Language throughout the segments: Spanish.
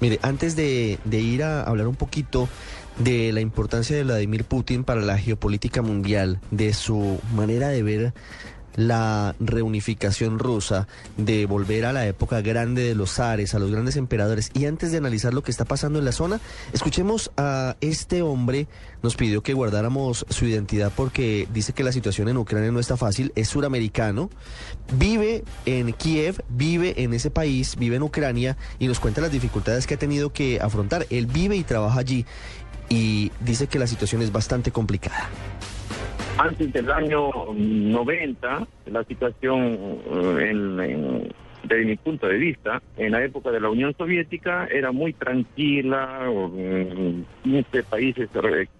Mire, antes de, de ir a hablar un poquito de la importancia de Vladimir Putin para la geopolítica mundial, de su manera de ver la reunificación rusa, de volver a la época grande de los zares, a los grandes emperadores. Y antes de analizar lo que está pasando en la zona, escuchemos a este hombre, nos pidió que guardáramos su identidad porque dice que la situación en Ucrania no está fácil, es suramericano, vive en Kiev, vive en ese país, vive en Ucrania y nos cuenta las dificultades que ha tenido que afrontar. Él vive y trabaja allí y dice que la situación es bastante complicada. Antes del año 90, la situación eh, en, en desde mi punto de vista, en la época de la Unión Soviética era muy tranquila, 15 países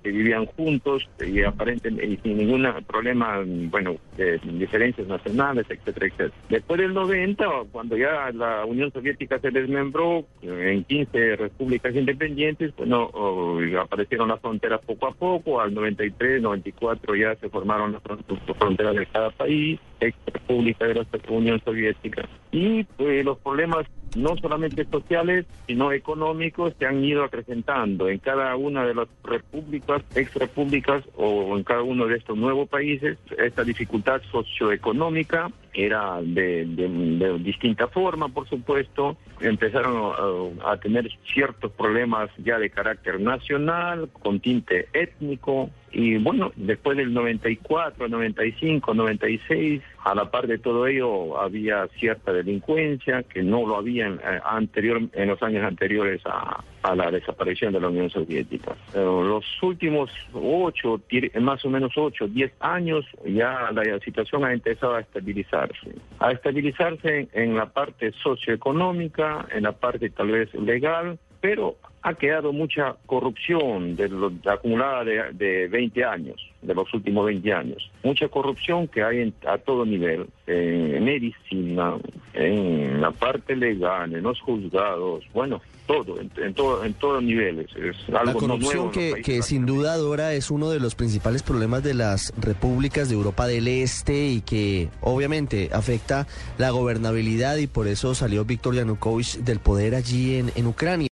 que vivían juntos y aparentemente y sin ningún problema, bueno, de diferencias nacionales, etcétera, etcétera. Después del 90, cuando ya la Unión Soviética se desmembró en 15 repúblicas independientes, bueno, aparecieron las fronteras poco a poco, al 93, 94 ya se formaron las fronteras de cada país, ex república de la Unión Soviética. Y pues, los problemas no solamente sociales, sino económicos se han ido acrecentando en cada una de las repúblicas, ex repúblicas o en cada uno de estos nuevos países. Esta dificultad socioeconómica era de, de, distinta forma, por supuesto. Empezaron a, a, tener ciertos problemas ya de carácter nacional, con tinte étnico. Y bueno, después del 94, 95, 96, a la par de todo ello había cierta delincuencia que no lo había en, eh, anterior, en los años anteriores a, a la desaparición de la Unión Soviética. Los últimos ocho, más o menos ocho, diez años, ya la situación ha empezado a estabilizarse. A estabilizarse en la parte socioeconómica, en la parte tal vez legal, pero ha quedado mucha corrupción de lo, acumulada de, de 20 años, de los últimos 20 años. Mucha corrupción que hay en, a todo nivel, en medicina, en la parte legal, en los juzgados, bueno, todo, en, en todo, en todos niveles. Es algo la corrupción no nuevo que, que sin duda, Dora, es uno de los principales problemas de las repúblicas de Europa del Este y que obviamente afecta la gobernabilidad y por eso salió Víctor Yanukovych del poder allí en, en Ucrania.